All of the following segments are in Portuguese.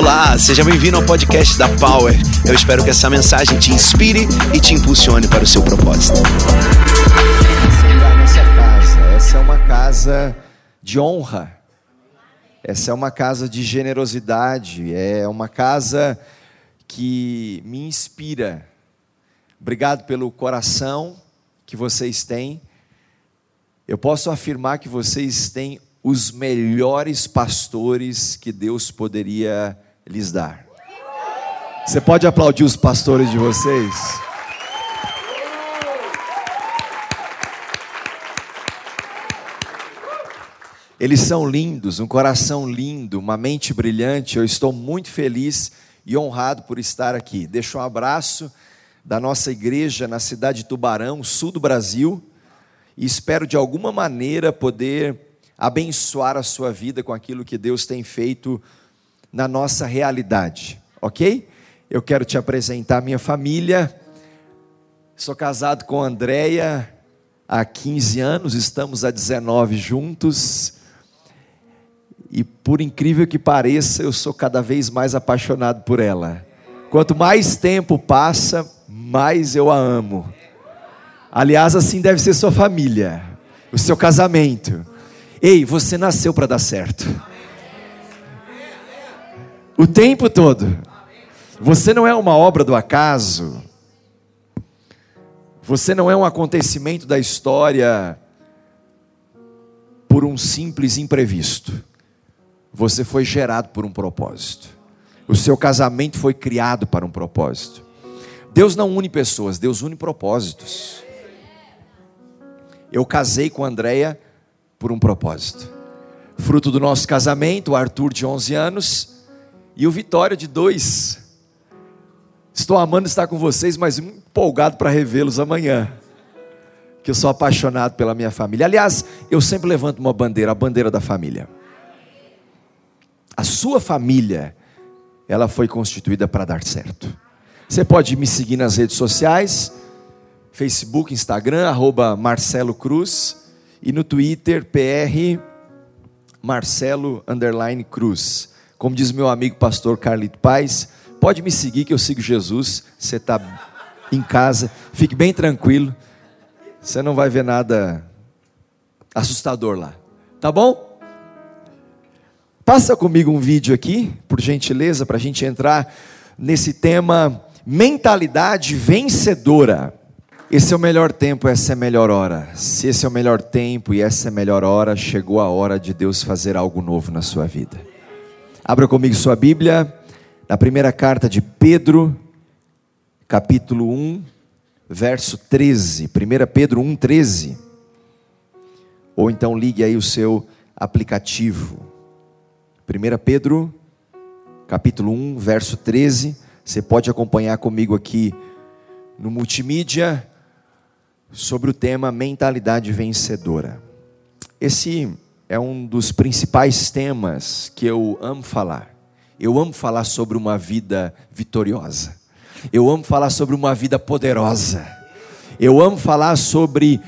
Olá, seja bem-vindo ao podcast da Power. Eu espero que essa mensagem te inspire e te impulsione para o seu propósito. Nessa casa, essa é uma casa de honra. Essa é uma casa de generosidade, é uma casa que me inspira. Obrigado pelo coração que vocês têm. Eu posso afirmar que vocês têm os melhores pastores que Deus poderia lhes dar. Você pode aplaudir os pastores de vocês? Eles são lindos, um coração lindo, uma mente brilhante. Eu estou muito feliz e honrado por estar aqui. Deixo um abraço da nossa igreja na cidade de Tubarão, sul do Brasil, e espero de alguma maneira poder abençoar a sua vida com aquilo que Deus tem feito na nossa realidade, ok? Eu quero te apresentar minha família. Sou casado com Andréia há 15 anos, estamos há 19 juntos. E por incrível que pareça, eu sou cada vez mais apaixonado por ela. Quanto mais tempo passa, mais eu a amo. Aliás, assim deve ser sua família, o seu casamento. Ei, você nasceu para dar certo. O tempo todo. Você não é uma obra do acaso. Você não é um acontecimento da história por um simples imprevisto. Você foi gerado por um propósito. O seu casamento foi criado para um propósito. Deus não une pessoas, Deus une propósitos. Eu casei com a Andréia por um propósito. Fruto do nosso casamento, o Arthur de 11 anos e o Vitória de 2. Estou amando estar com vocês, mas empolgado para revê-los amanhã. Que eu sou apaixonado pela minha família. Aliás, eu sempre levanto uma bandeira, a bandeira da família. A sua família, ela foi constituída para dar certo. Você pode me seguir nas redes sociais, Facebook, Instagram, arroba Marcelo Cruz e no Twitter, PR Marcelo Cruz. Como diz meu amigo pastor Carlito Paz, pode me seguir que eu sigo Jesus. Você está em casa, fique bem tranquilo. Você não vai ver nada assustador lá. Tá bom? Passa comigo um vídeo aqui, por gentileza, para a gente entrar nesse tema mentalidade vencedora. Esse é o melhor tempo, essa é a melhor hora. Se esse é o melhor tempo e essa é a melhor hora, chegou a hora de Deus fazer algo novo na sua vida. Abra comigo sua Bíblia, na primeira carta de Pedro, capítulo 1, verso 13. 1 Pedro 1, 13. Ou então ligue aí o seu aplicativo. 1 Pedro, capítulo 1, verso 13. Você pode acompanhar comigo aqui no multimídia sobre o tema mentalidade vencedora. Esse é um dos principais temas que eu amo falar. Eu amo falar sobre uma vida vitoriosa. Eu amo falar sobre uma vida poderosa. Eu amo falar sobre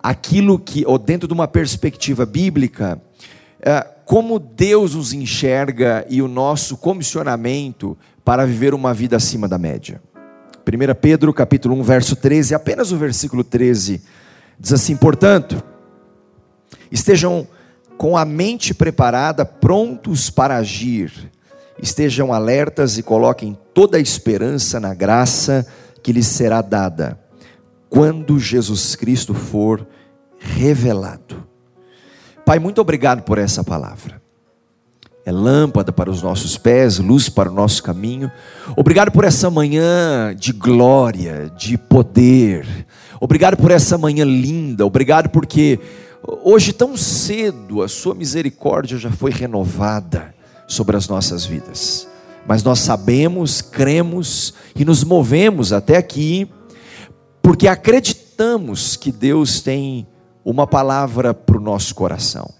aquilo que, ou dentro de uma perspectiva bíblica, é, como Deus nos enxerga e o nosso comissionamento para viver uma vida acima da média. 1 Pedro capítulo 1, verso 13, apenas o versículo 13, diz assim: Portanto, estejam com a mente preparada, prontos para agir, estejam alertas e coloquem toda a esperança na graça que lhes será dada, quando Jesus Cristo for revelado. Pai, muito obrigado por essa palavra é lâmpada para os nossos pés, luz para o nosso caminho. Obrigado por essa manhã de glória, de poder. Obrigado por essa manhã linda. Obrigado porque hoje tão cedo a sua misericórdia já foi renovada sobre as nossas vidas. Mas nós sabemos, cremos e nos movemos até aqui porque acreditamos que Deus tem uma palavra para o nosso coração.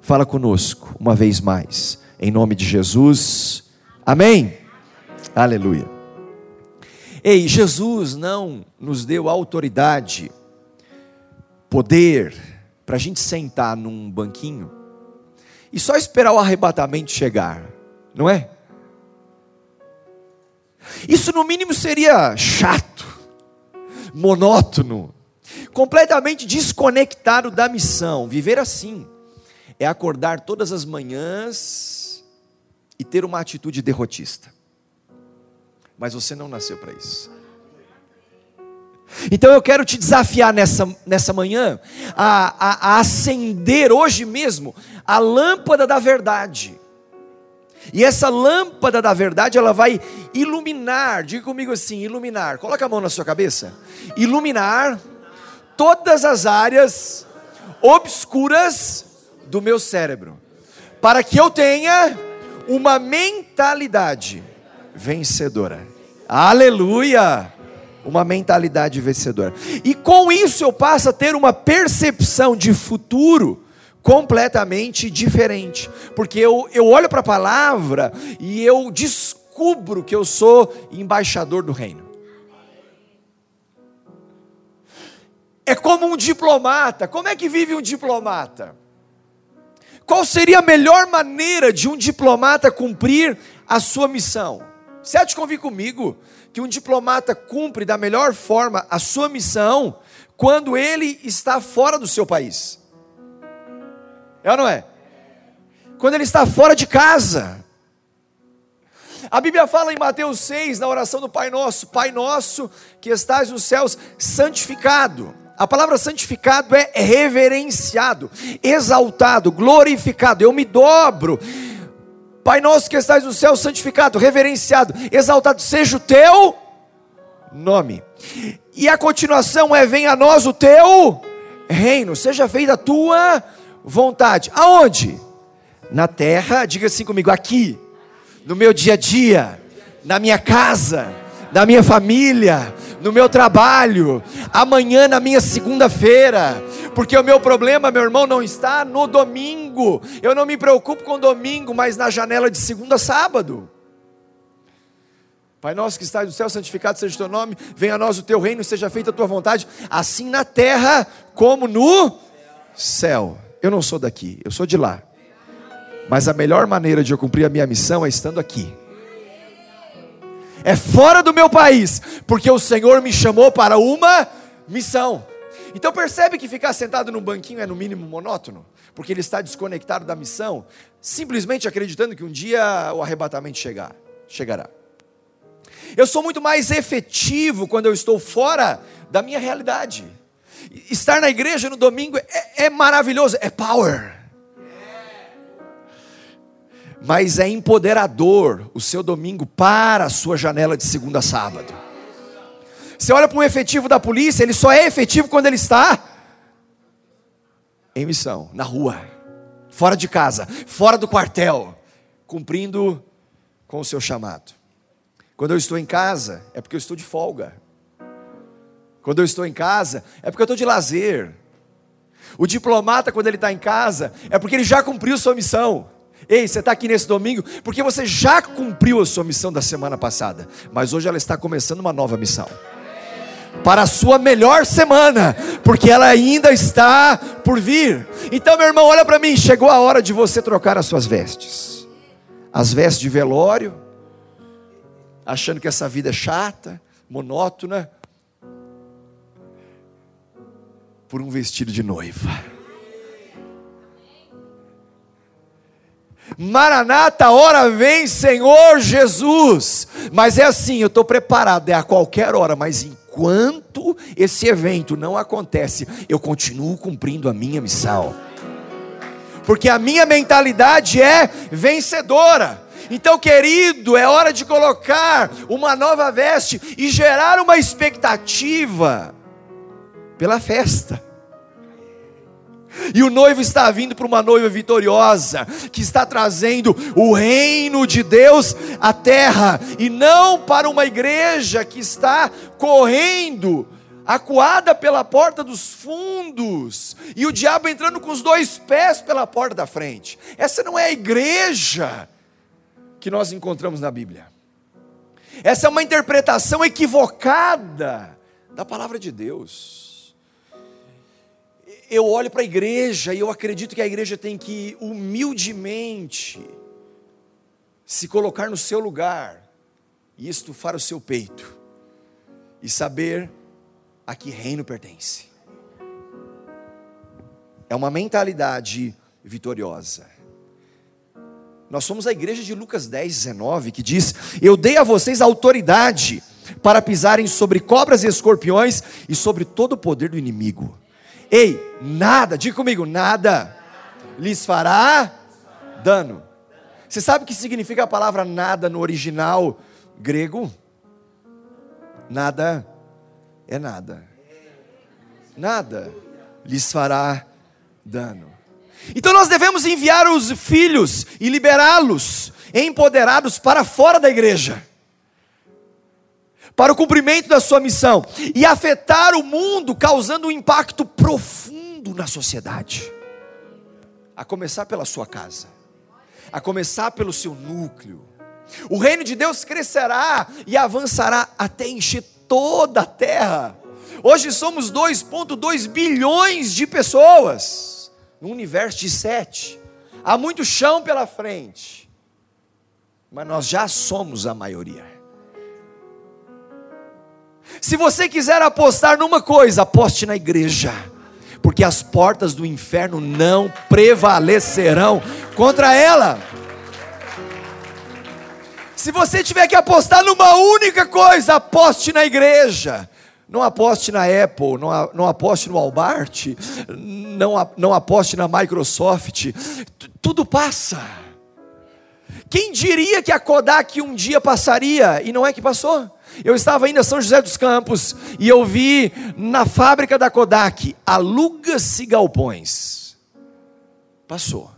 Fala conosco uma vez mais em nome de Jesus. Amém? Aleluia. Ei, Jesus não nos deu autoridade, poder, para a gente sentar num banquinho e só esperar o arrebatamento chegar, não é? Isso no mínimo seria chato, monótono, completamente desconectado da missão. Viver assim é acordar todas as manhãs e ter uma atitude derrotista. Mas você não nasceu para isso. Então eu quero te desafiar nessa, nessa manhã a, a, a acender hoje mesmo a lâmpada da verdade. E essa lâmpada da verdade, ela vai iluminar, diga comigo assim: iluminar, coloca a mão na sua cabeça. Iluminar todas as áreas obscuras do meu cérebro, para que eu tenha uma mentalidade vencedora. Aleluia! Uma mentalidade vencedora. E com isso eu passo a ter uma percepção de futuro completamente diferente, porque eu, eu olho para a palavra e eu descubro que eu sou embaixador do reino. É como um diplomata. Como é que vive um diplomata? Qual seria a melhor maneira de um diplomata cumprir a sua missão? Você há de convir comigo que um diplomata cumpre da melhor forma a sua missão quando ele está fora do seu país. É ou não é? Quando ele está fora de casa. A Bíblia fala em Mateus 6, na oração do Pai Nosso: Pai Nosso que estás nos céus, santificado. A palavra santificado é reverenciado, exaltado, glorificado. Eu me dobro. Pai Nosso que estás no céu, santificado, reverenciado, exaltado seja o teu nome. E a continuação é: venha a nós o teu reino, seja feita a tua vontade. Aonde? Na terra, diga assim comigo, aqui, no meu dia a dia, na minha casa, na minha família, no meu trabalho, amanhã na minha segunda-feira, porque o meu problema, meu irmão, não está no domingo, eu não me preocupo com domingo, mas na janela de segunda a sábado. Pai nosso que estás no céu, santificado seja o teu nome, venha a nós o teu reino, seja feita a tua vontade, assim na terra como no céu. Eu não sou daqui, eu sou de lá. Mas a melhor maneira de eu cumprir a minha missão é estando aqui. É fora do meu país, porque o Senhor me chamou para uma missão. Então percebe que ficar sentado num banquinho é no mínimo monótono, porque ele está desconectado da missão, simplesmente acreditando que um dia o arrebatamento chegar, chegará. Eu sou muito mais efetivo quando eu estou fora da minha realidade. Estar na igreja no domingo é, é maravilhoso, é power. Mas é empoderador o seu domingo para a sua janela de segunda a sábado. Você olha para um efetivo da polícia, ele só é efetivo quando ele está em missão, na rua, fora de casa, fora do quartel, cumprindo com o seu chamado. Quando eu estou em casa, é porque eu estou de folga. Quando eu estou em casa, é porque eu estou de lazer. O diplomata, quando ele está em casa, é porque ele já cumpriu sua missão. Ei, você está aqui nesse domingo porque você já cumpriu a sua missão da semana passada, mas hoje ela está começando uma nova missão. Para a sua melhor semana, porque ela ainda está por vir. Então, meu irmão, olha para mim, chegou a hora de você trocar as suas vestes. As vestes de velório, achando que essa vida é chata, monótona, por um vestido de noiva. Maranata, hora vem, Senhor Jesus. Mas é assim, eu estou preparado, é a qualquer hora, mas enquanto esse evento não acontece, eu continuo cumprindo a minha missão. Porque a minha mentalidade é vencedora. Então, querido, é hora de colocar uma nova veste e gerar uma expectativa pela festa. E o noivo está vindo para uma noiva vitoriosa, que está trazendo o reino de Deus à terra, e não para uma igreja que está correndo, acuada pela porta dos fundos, e o diabo entrando com os dois pés pela porta da frente. Essa não é a igreja que nós encontramos na Bíblia. Essa é uma interpretação equivocada da palavra de Deus eu olho para a igreja e eu acredito que a igreja tem que humildemente se colocar no seu lugar e estufar o seu peito e saber a que reino pertence. É uma mentalidade vitoriosa. Nós somos a igreja de Lucas 10, 19, que diz: Eu dei a vocês autoridade para pisarem sobre cobras e escorpiões e sobre todo o poder do inimigo. Ei, nada, diga comigo, nada lhes fará dano. Você sabe o que significa a palavra nada no original grego? Nada é nada. Nada lhes fará dano. Então nós devemos enviar os filhos e liberá-los empoderados para fora da igreja, para o cumprimento da sua missão e afetar o mundo, causando um impacto profundo na sociedade, a começar pela sua casa, a começar pelo seu núcleo. O reino de Deus crescerá e avançará até encher toda a terra. Hoje somos 2,2 bilhões de pessoas no universo de sete. Há muito chão pela frente, mas nós já somos a maioria. Se você quiser apostar numa coisa, aposte na igreja, porque as portas do inferno não prevalecerão contra ela. Se você tiver que apostar numa única coisa, aposte na igreja. Não aposte na Apple, não, aposte no Walmart, não aposte na Microsoft. Tudo passa. Quem diria que a Kodak um dia passaria e não é que passou? Eu estava indo a São José dos Campos e eu vi na fábrica da Kodak, aluga-se galpões. Passou.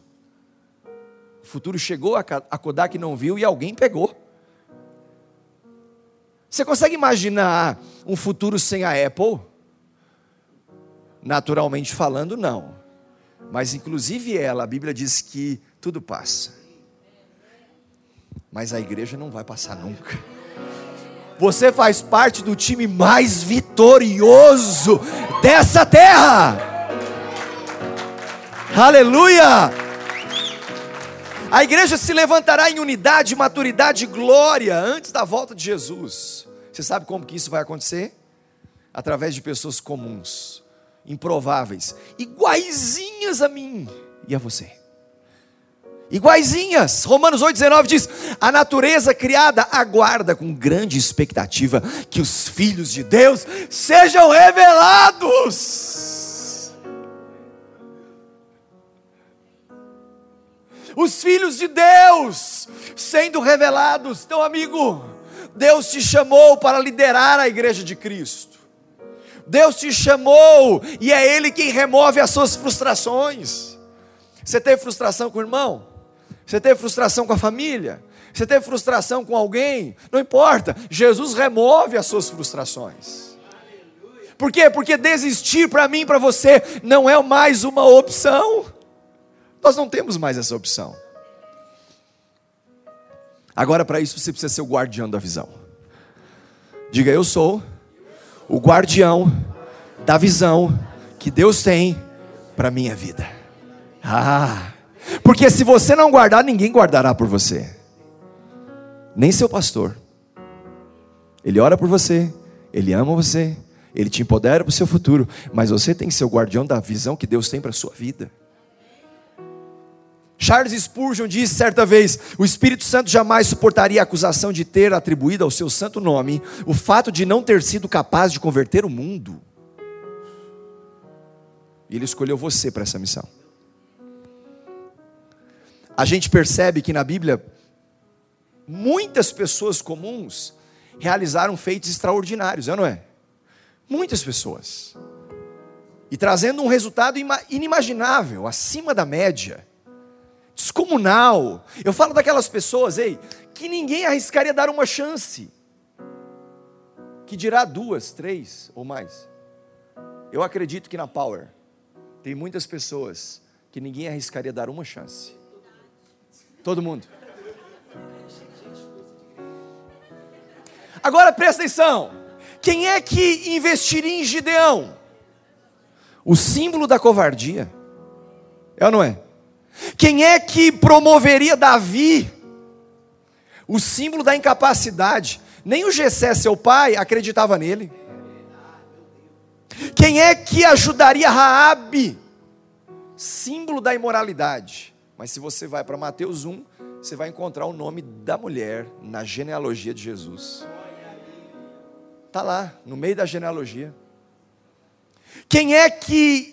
O futuro chegou, a Kodak não viu e alguém pegou. Você consegue imaginar um futuro sem a Apple? Naturalmente falando, não. Mas inclusive ela, a Bíblia diz que tudo passa. Mas a igreja não vai passar nunca. Você faz parte do time mais vitorioso dessa terra. Aleluia! A igreja se levantará em unidade, maturidade e glória antes da volta de Jesus. Você sabe como que isso vai acontecer? Através de pessoas comuns, improváveis, iguaizinhas a mim e a você. Iguaizinhas. Romanos 8,19 diz: A natureza criada aguarda com grande expectativa que os filhos de Deus sejam revelados. os filhos de Deus sendo revelados. Então, amigo, Deus te chamou para liderar a igreja de Cristo. Deus te chamou e é Ele quem remove as suas frustrações. Você teve frustração com o irmão? Você teve frustração com a família? Você teve frustração com alguém? Não importa, Jesus remove as suas frustrações. Por quê? Porque desistir para mim para você não é mais uma opção. Nós não temos mais essa opção. Agora, para isso, você precisa ser o guardião da visão. Diga, eu sou o guardião da visão que Deus tem para minha vida. Ah, porque se você não guardar, ninguém guardará por você, nem seu pastor. Ele ora por você, ele ama você, ele te empodera para o seu futuro, mas você tem que ser o guardião da visão que Deus tem para a sua vida. Charles Spurgeon disse certa vez: o Espírito Santo jamais suportaria a acusação de ter atribuído ao seu santo nome o fato de não ter sido capaz de converter o mundo. E ele escolheu você para essa missão. A gente percebe que na Bíblia muitas pessoas comuns realizaram feitos extraordinários, é não é? Muitas pessoas. E trazendo um resultado inimaginável, acima da média descomunal. Eu falo daquelas pessoas, ei, que ninguém arriscaria dar uma chance. Que dirá duas, três ou mais. Eu acredito que na Power tem muitas pessoas que ninguém arriscaria dar uma chance. Todo mundo. Agora presta atenção. Quem é que investiria em Gideão? O símbolo da covardia. É ou não é? Quem é que promoveria Davi? O símbolo da incapacidade. Nem o Gessé, seu pai, acreditava nele. Quem é que ajudaria Raabe? Símbolo da imoralidade. Mas se você vai para Mateus 1, você vai encontrar o nome da mulher na genealogia de Jesus. Está lá, no meio da genealogia. Quem é que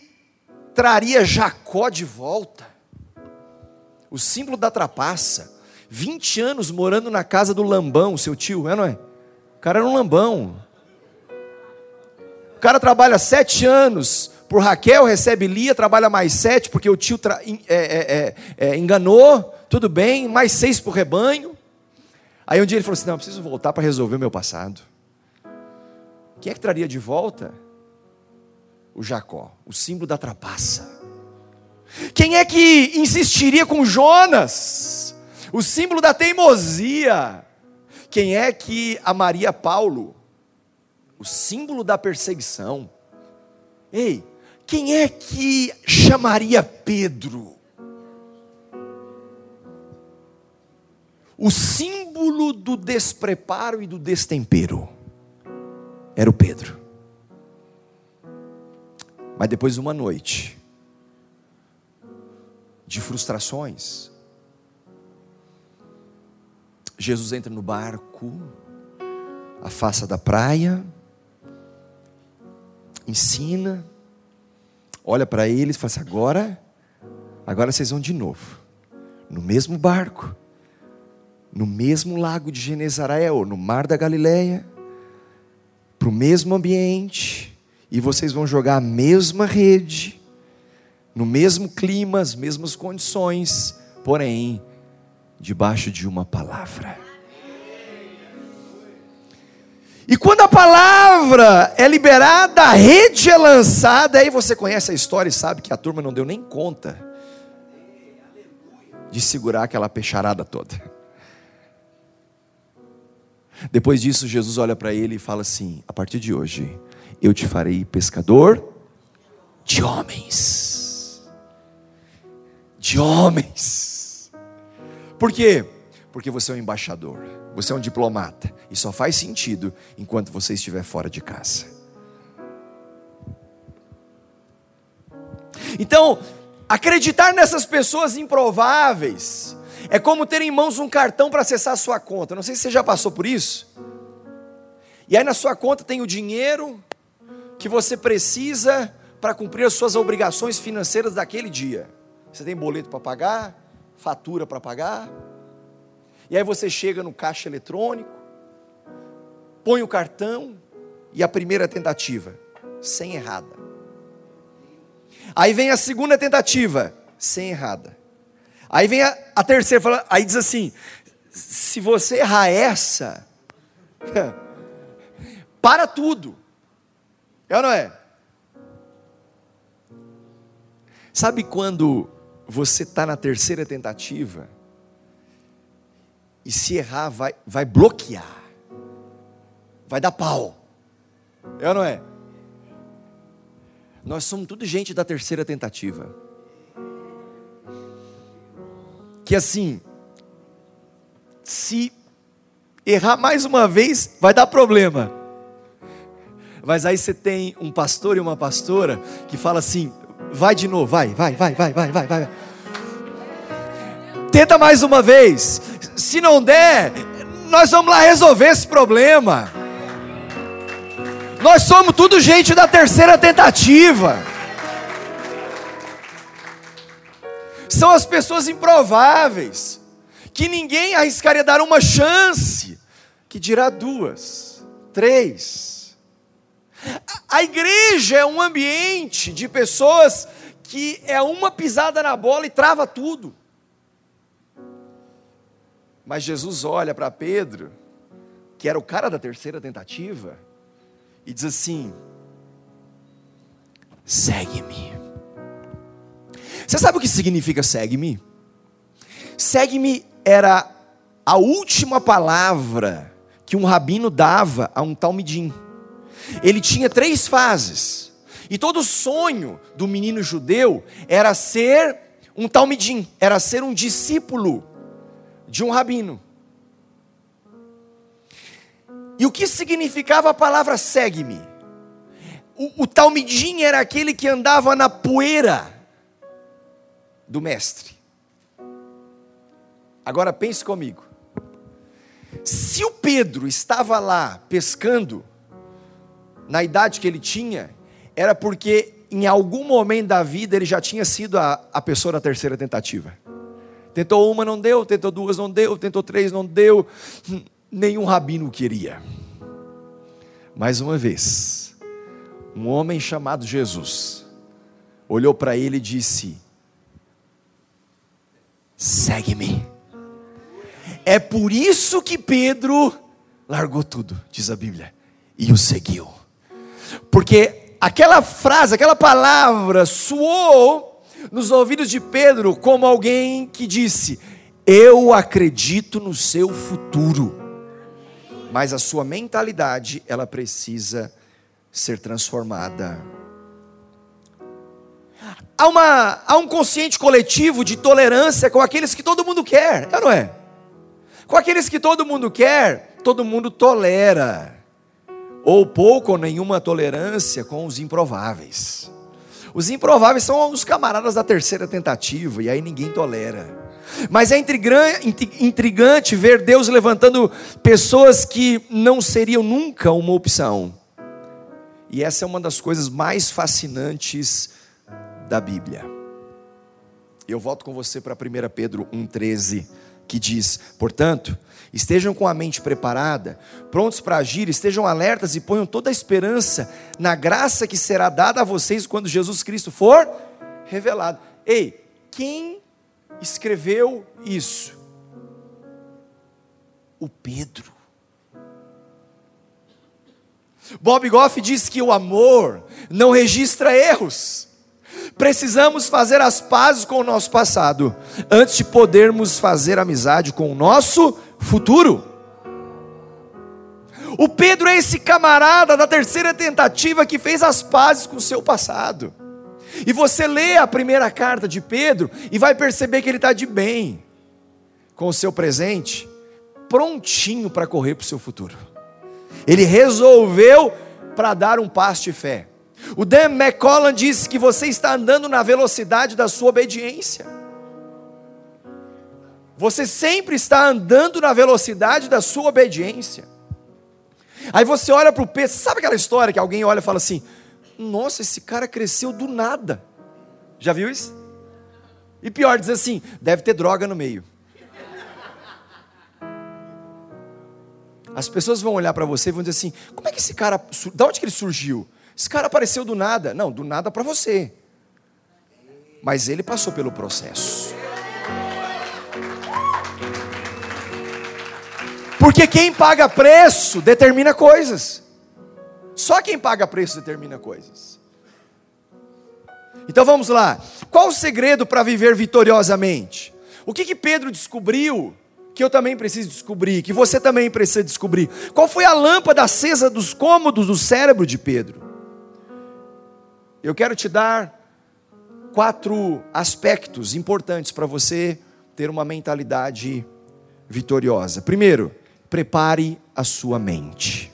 traria Jacó de volta? O símbolo da trapaça. 20 anos morando na casa do Lambão, seu tio, é não é? O cara era um lambão. O cara trabalha sete anos por Raquel, recebe Lia, trabalha mais sete, porque o tio é, é, é, é, enganou, tudo bem, mais seis por rebanho. Aí um dia ele falou assim: Não, preciso voltar para resolver o meu passado. Quem é que traria de volta? O Jacó, o símbolo da trapaça. Quem é que insistiria com Jonas? O símbolo da teimosia. Quem é que amaria Paulo? O símbolo da perseguição. Ei, quem é que chamaria Pedro? O símbolo do despreparo e do destempero era o Pedro. Mas depois de uma noite de frustrações, Jesus entra no barco, afasta da praia, ensina, olha para eles e fala assim: agora, agora vocês vão de novo, no mesmo barco, no mesmo lago de Genezaré, no mar da Galileia, para o mesmo ambiente, e vocês vão jogar a mesma rede, no mesmo clima, as mesmas condições, porém, debaixo de uma palavra. E quando a palavra é liberada, a rede é lançada, aí você conhece a história e sabe que a turma não deu nem conta de segurar aquela peixarada toda. Depois disso, Jesus olha para ele e fala assim: A partir de hoje, eu te farei pescador de homens. De homens. Por quê? Porque você é um embaixador. Você é um diplomata. E só faz sentido enquanto você estiver fora de casa. Então, acreditar nessas pessoas improváveis é como ter em mãos um cartão para acessar a sua conta. Não sei se você já passou por isso. E aí na sua conta tem o dinheiro que você precisa para cumprir as suas obrigações financeiras daquele dia. Você tem boleto para pagar, fatura para pagar, e aí você chega no caixa eletrônico, põe o cartão e a primeira tentativa, sem errada. Aí vem a segunda tentativa, sem errada. Aí vem a, a terceira, aí diz assim: se você errar essa, para tudo. É ou não é? Sabe quando você está na terceira tentativa e se errar, vai, vai bloquear. Vai dar pau. É ou não é? Nós somos tudo gente da terceira tentativa. Que assim, se errar mais uma vez, vai dar problema. Mas aí você tem um pastor e uma pastora que fala assim: vai de novo, vai, vai, vai, vai, vai, vai, vai. Tenta mais uma vez. Se não der, nós vamos lá resolver esse problema. Nós somos tudo gente da terceira tentativa. São as pessoas improváveis, que ninguém arriscaria dar uma chance, que dirá duas, três. A igreja é um ambiente de pessoas que é uma pisada na bola e trava tudo. Mas Jesus olha para Pedro, que era o cara da terceira tentativa, e diz assim: segue-me. Você sabe o que significa segue-me? Segue-me era a última palavra que um rabino dava a um talmidim. Ele tinha três fases. E todo sonho do menino judeu era ser um talmidim, era ser um discípulo de um rabino. E o que significava a palavra segue-me? O, o talmidim era aquele que andava na poeira do mestre. Agora pense comigo. Se o Pedro estava lá pescando, na idade que ele tinha, era porque em algum momento da vida ele já tinha sido a, a pessoa da terceira tentativa. Tentou uma, não deu, tentou duas, não deu, tentou três, não deu, nenhum rabino queria. Mais uma vez, um homem chamado Jesus olhou para ele e disse: Segue-me. É por isso que Pedro largou tudo, diz a Bíblia, e o seguiu. Porque aquela frase, aquela palavra soou nos ouvidos de Pedro como alguém que disse: Eu acredito no seu futuro. Mas a sua mentalidade, ela precisa ser transformada. Há, uma, há um consciente coletivo de tolerância com aqueles que todo mundo quer, é não é? Com aqueles que todo mundo quer, todo mundo tolera ou pouco ou nenhuma tolerância com os improváveis. Os improváveis são os camaradas da terceira tentativa, e aí ninguém tolera. Mas é intrigante ver Deus levantando pessoas que não seriam nunca uma opção. E essa é uma das coisas mais fascinantes da Bíblia. Eu volto com você para 1 Pedro 1,13 que diz: Portanto, estejam com a mente preparada, prontos para agir, estejam alertas e ponham toda a esperança na graça que será dada a vocês quando Jesus Cristo for revelado. Ei, quem escreveu isso? O Pedro. Bob Goff diz que o amor não registra erros. Precisamos fazer as pazes com o nosso passado antes de podermos fazer amizade com o nosso futuro. O Pedro é esse camarada da terceira tentativa que fez as pazes com o seu passado. E você lê a primeira carta de Pedro e vai perceber que ele está de bem com o seu presente, prontinho para correr para o seu futuro. Ele resolveu para dar um passo de fé. O Dan McCollan disse que você está andando na velocidade da sua obediência. Você sempre está andando na velocidade da sua obediência. Aí você olha para o Pedro, sabe aquela história que alguém olha e fala assim: Nossa, esse cara cresceu do nada. Já viu isso? E pior, diz assim: deve ter droga no meio. As pessoas vão olhar para você e vão dizer assim: Como é que esse cara, de onde que ele surgiu? Esse cara apareceu do nada. Não, do nada para você. Mas ele passou pelo processo. Porque quem paga preço determina coisas. Só quem paga preço determina coisas. Então vamos lá. Qual o segredo para viver vitoriosamente? O que, que Pedro descobriu que eu também preciso descobrir, que você também precisa descobrir? Qual foi a lâmpada acesa dos cômodos do cérebro de Pedro? Eu quero te dar quatro aspectos importantes para você ter uma mentalidade vitoriosa. Primeiro, prepare a sua mente.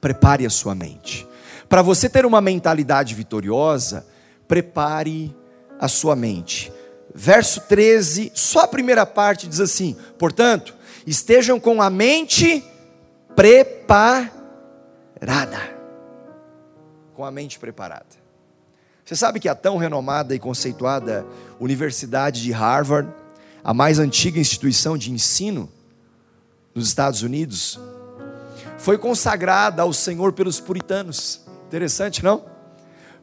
Prepare a sua mente. Para você ter uma mentalidade vitoriosa, prepare a sua mente. Verso 13, só a primeira parte diz assim: portanto, estejam com a mente preparada com a mente preparada. Você sabe que a tão renomada e conceituada Universidade de Harvard, a mais antiga instituição de ensino nos Estados Unidos, foi consagrada ao Senhor pelos puritanos. Interessante, não?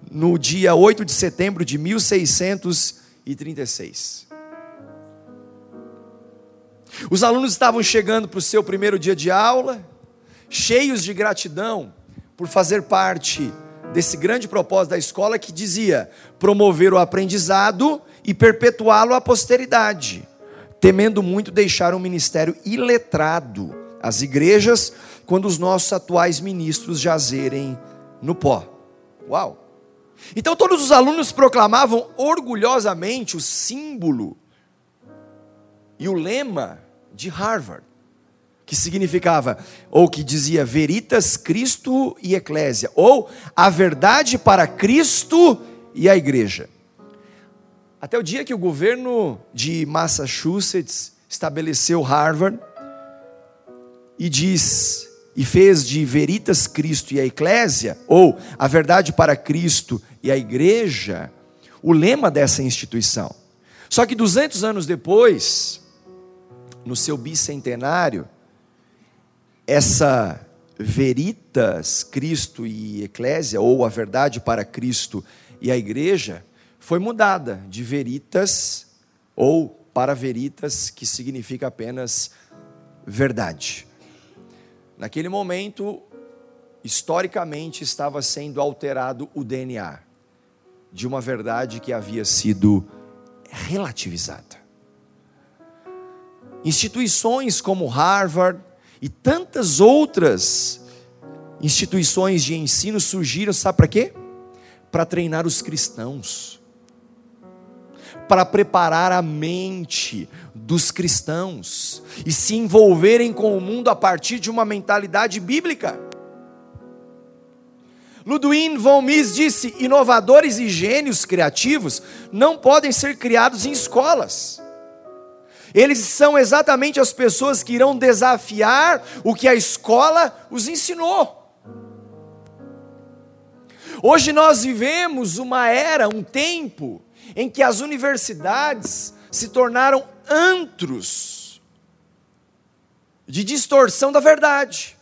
No dia 8 de setembro de 1636. Os alunos estavam chegando para o seu primeiro dia de aula, cheios de gratidão por fazer parte desse grande propósito da escola que dizia promover o aprendizado e perpetuá-lo à posteridade, temendo muito deixar um ministério iletrado às igrejas quando os nossos atuais ministros jazerem no pó. Uau! Então todos os alunos proclamavam orgulhosamente o símbolo e o lema de Harvard. Que significava, ou que dizia Veritas Cristo e Eclésia, ou a verdade para Cristo e a igreja. Até o dia que o governo de Massachusetts estabeleceu Harvard e diz e fez de Veritas Cristo e a Eclésia, ou a verdade para Cristo e a igreja, o lema dessa instituição. Só que 200 anos depois, no seu bicentenário, essa Veritas Cristo e Eclésia, ou a verdade para Cristo e a igreja, foi mudada de Veritas ou para Veritas, que significa apenas verdade. Naquele momento, historicamente, estava sendo alterado o DNA de uma verdade que havia sido relativizada. Instituições como Harvard e tantas outras instituições de ensino surgiram, sabe para quê? Para treinar os cristãos, para preparar a mente dos cristãos e se envolverem com o mundo a partir de uma mentalidade bíblica. Ludwig von Mises disse: inovadores e gênios criativos não podem ser criados em escolas. Eles são exatamente as pessoas que irão desafiar o que a escola os ensinou. Hoje nós vivemos uma era, um tempo, em que as universidades se tornaram antros de distorção da verdade.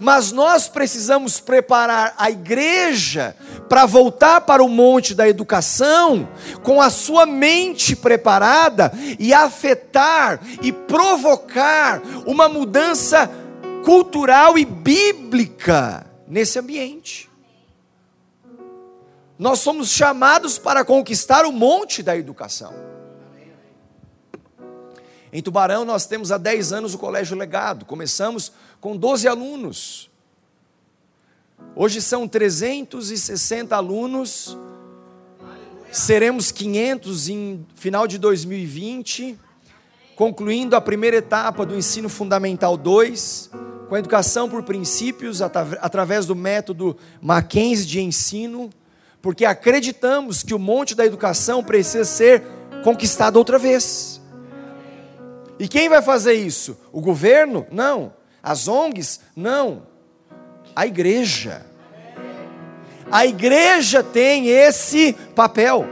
Mas nós precisamos preparar a igreja para voltar para o monte da educação com a sua mente preparada e afetar e provocar uma mudança cultural e bíblica nesse ambiente. Nós somos chamados para conquistar o monte da educação. Em Tubarão, nós temos há 10 anos o Colégio Legado. Começamos com 12 alunos. Hoje são 360 alunos. Seremos 500 em final de 2020, concluindo a primeira etapa do ensino fundamental 2, com educação por princípios através do método Mackenzie de ensino, porque acreditamos que o monte da educação precisa ser conquistado outra vez. E quem vai fazer isso? O governo? Não. As ONGs? Não. A igreja. A igreja tem esse papel.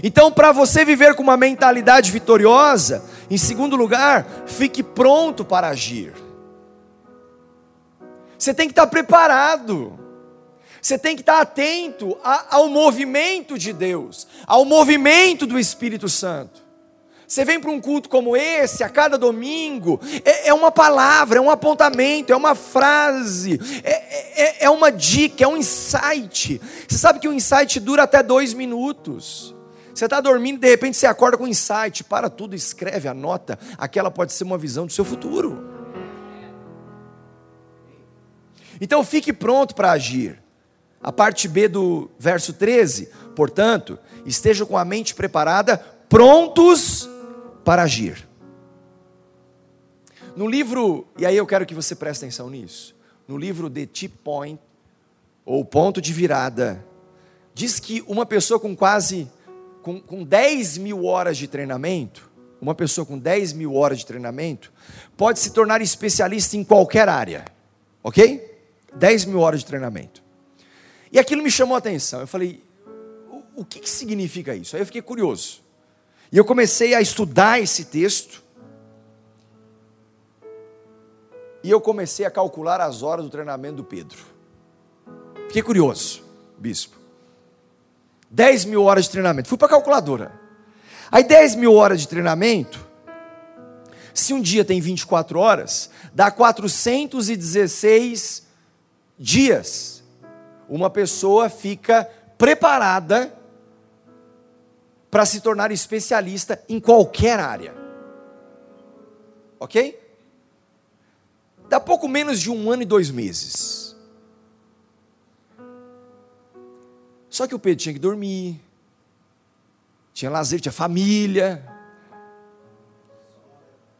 Então, para você viver com uma mentalidade vitoriosa, em segundo lugar, fique pronto para agir. Você tem que estar preparado. Você tem que estar atento ao movimento de Deus, ao movimento do Espírito Santo. Você vem para um culto como esse, a cada domingo, é, é uma palavra, é um apontamento, é uma frase, é, é, é uma dica, é um insight. Você sabe que o insight dura até dois minutos. Você está dormindo, de repente você acorda com um insight, para tudo, escreve, anota. Aquela pode ser uma visão do seu futuro. Então fique pronto para agir. A parte B do verso 13, portanto, esteja com a mente preparada, prontos para agir. No livro, e aí eu quero que você preste atenção nisso, no livro The Tip Point, ou Ponto de Virada, diz que uma pessoa com quase, com, com 10 mil horas de treinamento, uma pessoa com 10 mil horas de treinamento, pode se tornar especialista em qualquer área, ok? 10 mil horas de treinamento. E aquilo me chamou a atenção, eu falei, o, o que, que significa isso? Aí eu fiquei curioso. E eu comecei a estudar esse texto. E eu comecei a calcular as horas do treinamento do Pedro. Fiquei curioso, bispo. 10 mil horas de treinamento. Fui para a calculadora. Aí 10 mil horas de treinamento, se um dia tem 24 horas, dá 416 dias. Uma pessoa fica preparada para se tornar especialista em qualquer área. Ok? Dá pouco menos de um ano e dois meses. Só que o Pedro tinha que dormir, tinha lazer, tinha família,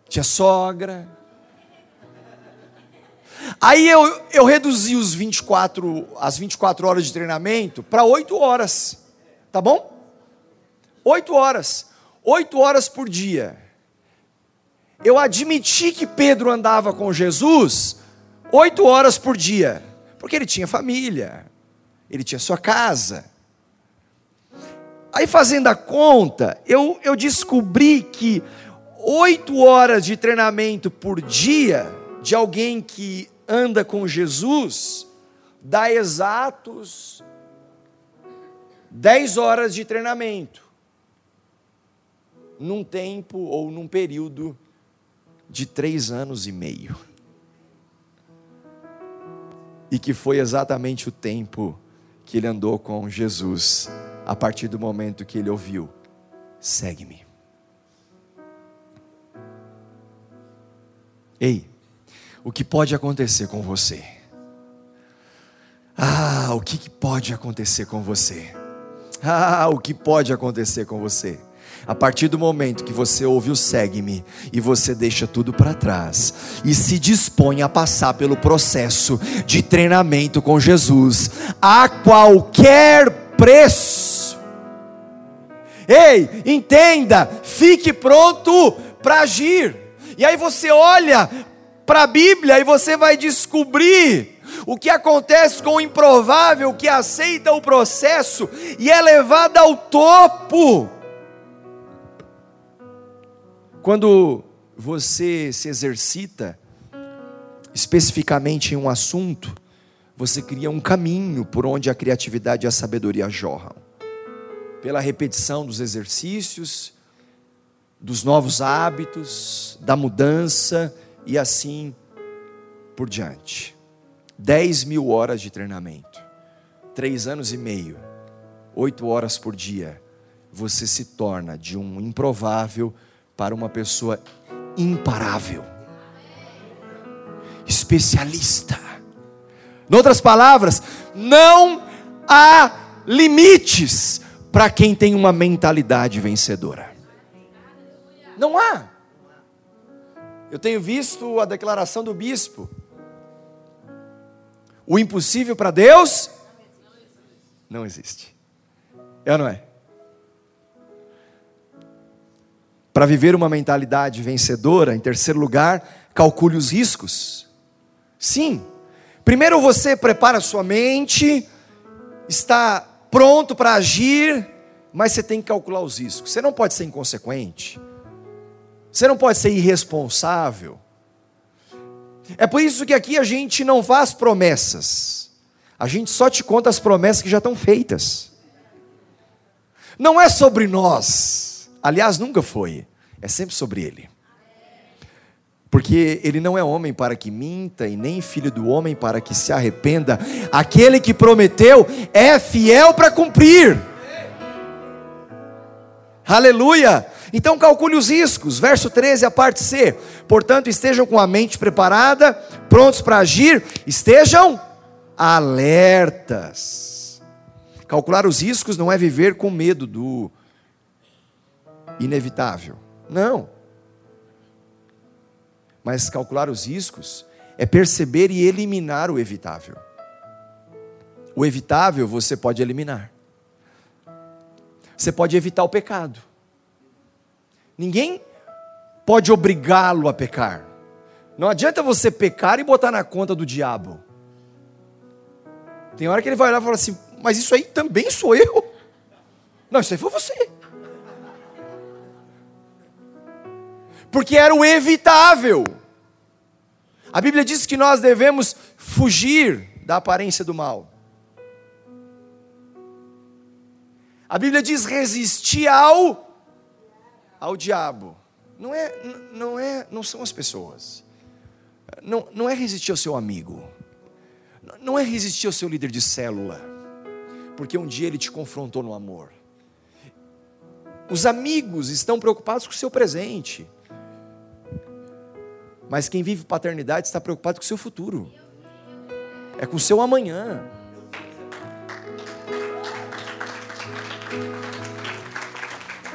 tinha sogra. Aí eu, eu reduzi os 24, as 24 horas de treinamento para 8 horas. Tá bom? 8 horas. 8 horas por dia. Eu admiti que Pedro andava com Jesus 8 horas por dia. Porque ele tinha família. Ele tinha sua casa. Aí fazendo a conta, eu, eu descobri que oito horas de treinamento por dia de alguém que anda com Jesus dá exatos 10 horas de treinamento num tempo ou num período de três anos e meio. E que foi exatamente o tempo que ele andou com Jesus, a partir do momento que ele ouviu: segue-me. Ei, o que pode acontecer com você? Ah, o que pode acontecer com você? Ah, o que pode acontecer com você? A partir do momento que você ouve o segue-me e você deixa tudo para trás e se dispõe a passar pelo processo de treinamento com Jesus a qualquer preço. Ei, entenda, fique pronto para agir. E aí você olha para a Bíblia e você vai descobrir o que acontece com o improvável que aceita o processo e é levado ao topo. Quando você se exercita especificamente em um assunto, você cria um caminho por onde a criatividade e a sabedoria jorram. Pela repetição dos exercícios, dos novos hábitos, da mudança e assim por diante. 10 mil horas de treinamento, três anos e meio, oito horas por dia, você se torna de um improvável para uma pessoa imparável, especialista. Em outras palavras, não há limites para quem tem uma mentalidade vencedora. Não há. Eu tenho visto a declaração do bispo. O impossível para Deus não existe. É ou não é? Para viver uma mentalidade vencedora, em terceiro lugar, calcule os riscos. Sim. Primeiro você prepara sua mente, está pronto para agir, mas você tem que calcular os riscos. Você não pode ser inconsequente. Você não pode ser irresponsável. É por isso que aqui a gente não faz promessas. A gente só te conta as promessas que já estão feitas. Não é sobre nós. Aliás, nunca foi. É sempre sobre Ele. Porque Ele não é homem para que minta, e nem filho do homem para que se arrependa. Aquele que prometeu é fiel para cumprir. Aleluia! Então calcule os riscos. Verso 13, a parte C. Portanto, estejam com a mente preparada, prontos para agir, estejam alertas. Calcular os riscos não é viver com medo do inevitável. Não. Mas calcular os riscos é perceber e eliminar o evitável. O evitável você pode eliminar. Você pode evitar o pecado. Ninguém pode obrigá-lo a pecar. Não adianta você pecar e botar na conta do diabo. Tem hora que ele vai olhar e falar assim: Mas isso aí também sou eu. Não, isso aí foi você. Porque era o evitável. A Bíblia diz que nós devemos fugir da aparência do mal. A Bíblia diz resistir ao ao diabo. Não é, não é, não são as pessoas. Não, não é resistir ao seu amigo. Não é resistir ao seu líder de célula. Porque um dia ele te confrontou no amor. Os amigos estão preocupados com o seu presente. Mas quem vive paternidade está preocupado com o seu futuro. É com o seu amanhã.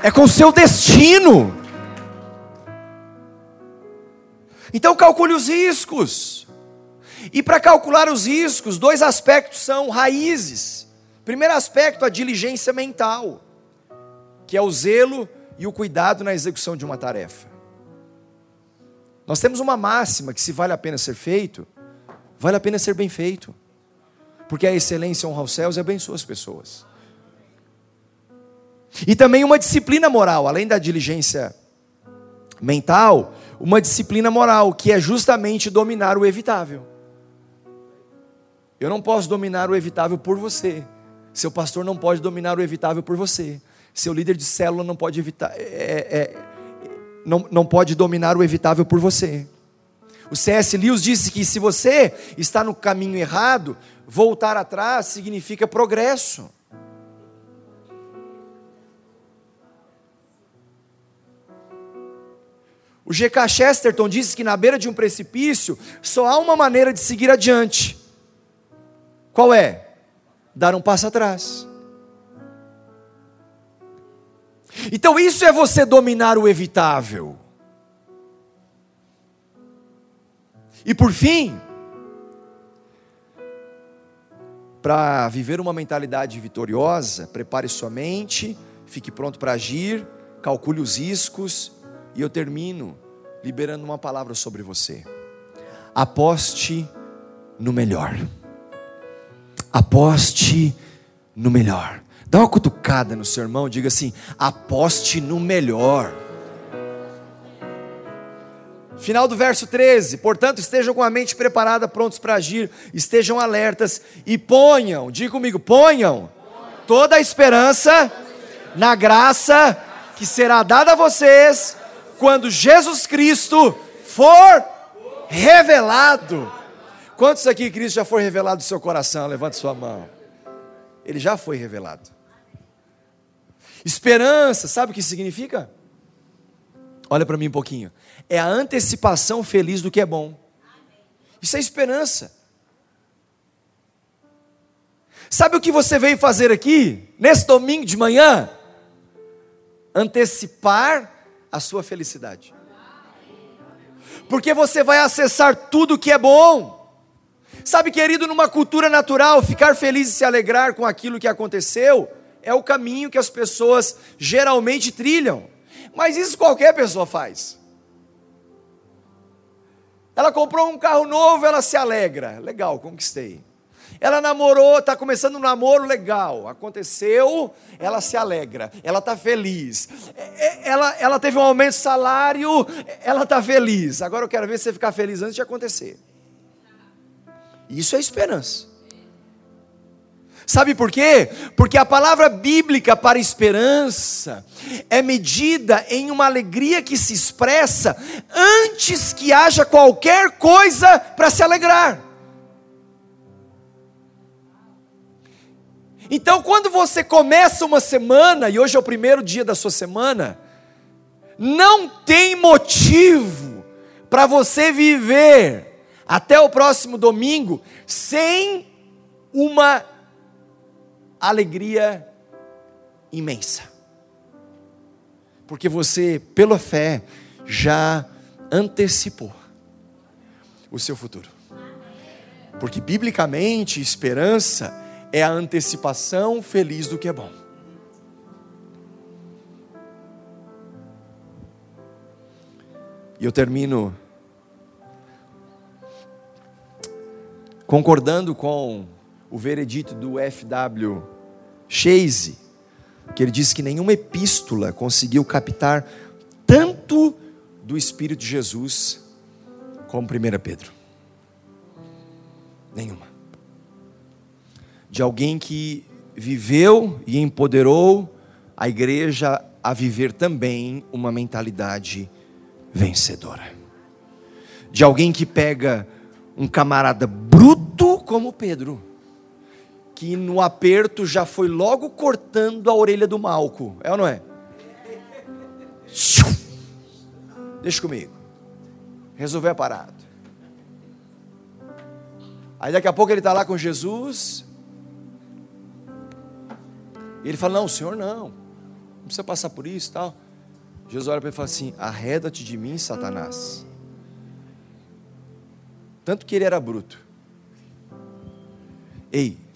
é com o seu destino. Então calcule os riscos. E para calcular os riscos, dois aspectos são raízes. Primeiro aspecto, a diligência mental, que é o zelo e o cuidado na execução de uma tarefa. Nós temos uma máxima que se vale a pena ser feito, vale a pena ser bem feito. Porque a excelência honra os céus e abençoa as pessoas. E também uma disciplina moral, além da diligência mental, uma disciplina moral, que é justamente dominar o evitável. Eu não posso dominar o evitável por você. Seu pastor não pode dominar o evitável por você. Seu líder de célula não pode evitar, é, é, não, não pode dominar o evitável por você. O C.S. Lewis disse que se você está no caminho errado, voltar atrás significa progresso. O G.K. Chesterton disse que na beira de um precipício só há uma maneira de seguir adiante. Qual é? Dar um passo atrás. Então isso é você dominar o evitável. E por fim, para viver uma mentalidade vitoriosa, prepare sua mente, fique pronto para agir, calcule os riscos e eu termino liberando uma palavra sobre você. Aposte no melhor. Aposte no melhor. Dá uma cutucada no seu irmão, diga assim: aposte no melhor. Final do verso 13: Portanto, estejam com a mente preparada, prontos para agir, estejam alertas e ponham, diga comigo, ponham toda a esperança na graça que será dada a vocês quando Jesus Cristo for revelado. Quantos aqui Cristo já foi revelado no seu coração? Levante sua mão. Ele já foi revelado. Esperança, sabe o que significa? Olha para mim um pouquinho. É a antecipação feliz do que é bom. Isso é esperança. Sabe o que você veio fazer aqui, nesse domingo de manhã? Antecipar a sua felicidade. Porque você vai acessar tudo que é bom. Sabe, querido, numa cultura natural, ficar feliz e se alegrar com aquilo que aconteceu é o caminho que as pessoas geralmente trilham. Mas isso qualquer pessoa faz. Ela comprou um carro novo, ela se alegra. Legal, conquistei. Ela namorou, está começando um namoro legal. Aconteceu, ela se alegra, ela está feliz. É, é, ela, ela teve um aumento de salário, ela está feliz. Agora eu quero ver você ficar feliz antes de acontecer. Isso é esperança. Sabe por quê? Porque a palavra bíblica para esperança é medida em uma alegria que se expressa antes que haja qualquer coisa para se alegrar. Então, quando você começa uma semana, e hoje é o primeiro dia da sua semana, não tem motivo para você viver até o próximo domingo sem uma alegria imensa. Porque você, pela fé, já antecipou o seu futuro. Porque biblicamente, esperança é a antecipação feliz do que é bom. E eu termino concordando com o veredito do F.W. Chase, que ele diz que nenhuma epístola conseguiu captar tanto do Espírito de Jesus como 1 Pedro. Nenhuma de alguém que viveu e empoderou a igreja a viver também uma mentalidade vencedora. De alguém que pega um camarada bruto como Pedro, que no aperto já foi logo cortando a orelha do Malco, é ou não é? Deixa comigo. Resolver a parada. Aí daqui a pouco ele está lá com Jesus, e ele fala: Não, senhor, não. Não precisa passar por isso tal. Jesus olha para ele e fala assim: Arreda-te de mim, Satanás. Tanto que ele era bruto. Ei,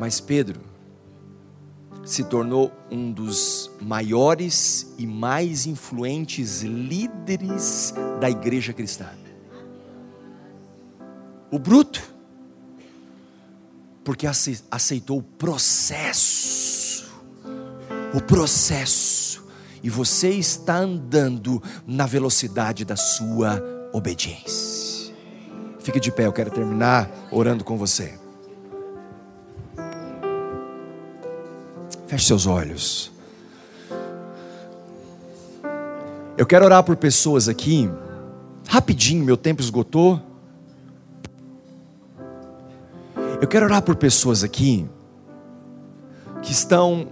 mas Pedro se tornou um dos maiores e mais influentes líderes da igreja cristã. O bruto, porque aceitou o processo. O processo. E você está andando na velocidade da sua obediência. Fique de pé, eu quero terminar orando com você. Feche seus olhos. Eu quero orar por pessoas aqui. Rapidinho, meu tempo esgotou. Eu quero orar por pessoas aqui que estão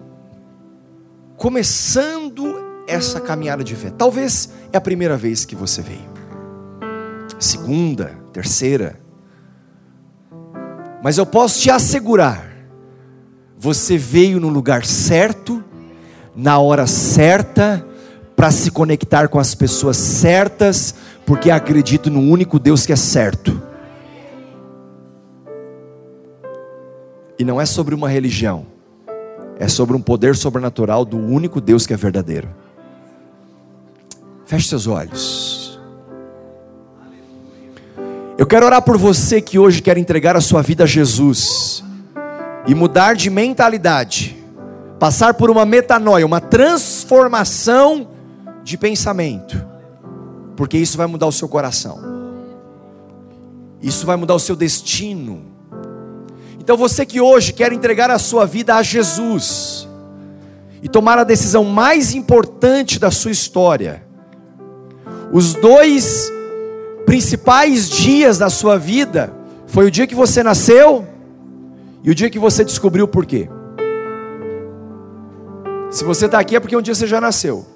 começando essa caminhada de fé. Talvez é a primeira vez que você veio. Segunda, terceira. Mas eu posso te assegurar você veio no lugar certo, na hora certa, para se conectar com as pessoas certas, porque acredito no único Deus que é certo. E não é sobre uma religião, é sobre um poder sobrenatural do único Deus que é verdadeiro. Feche seus olhos. Eu quero orar por você que hoje quer entregar a sua vida a Jesus e mudar de mentalidade, passar por uma metanoia, uma transformação de pensamento, porque isso vai mudar o seu coração, isso vai mudar o seu destino. Então você que hoje quer entregar a sua vida a Jesus e tomar a decisão mais importante da sua história, os dois principais dias da sua vida foi o dia que você nasceu e o dia que você descobriu por quê? Se você está aqui é porque um dia você já nasceu.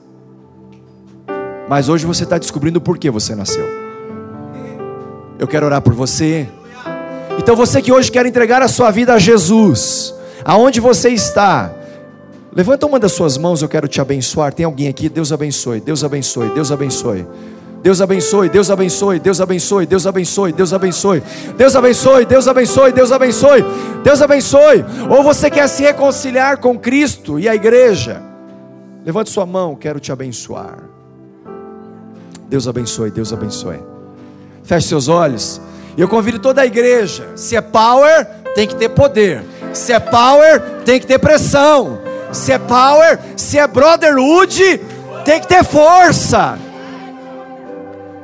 Mas hoje você está descobrindo por que você nasceu. Eu quero orar por você. Então você que hoje quer entregar a sua vida a Jesus, aonde você está, levanta uma das suas mãos, eu quero te abençoar. Tem alguém aqui? Deus abençoe, Deus abençoe, Deus abençoe. Deus abençoe, Deus abençoe, Deus abençoe, Deus abençoe, Deus abençoe, Deus abençoe, Deus abençoe, Deus abençoe, Deus abençoe. Ou você quer se reconciliar com Cristo e a igreja? Levante sua mão, quero te abençoar. Deus abençoe, Deus abençoe. Feche seus olhos. Eu convido toda a igreja. Se é power, tem que ter poder. Se é power, tem que ter pressão. Se é power, se é brotherhood, tem que ter força.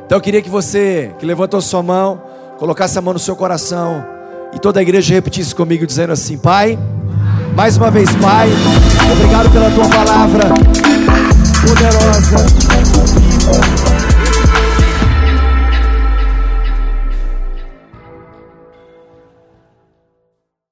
Então eu queria que você, que levantou sua mão, colocasse a mão no seu coração e toda a igreja repetisse comigo, dizendo assim: Pai, mais uma vez, Pai, obrigado pela tua palavra poderosa.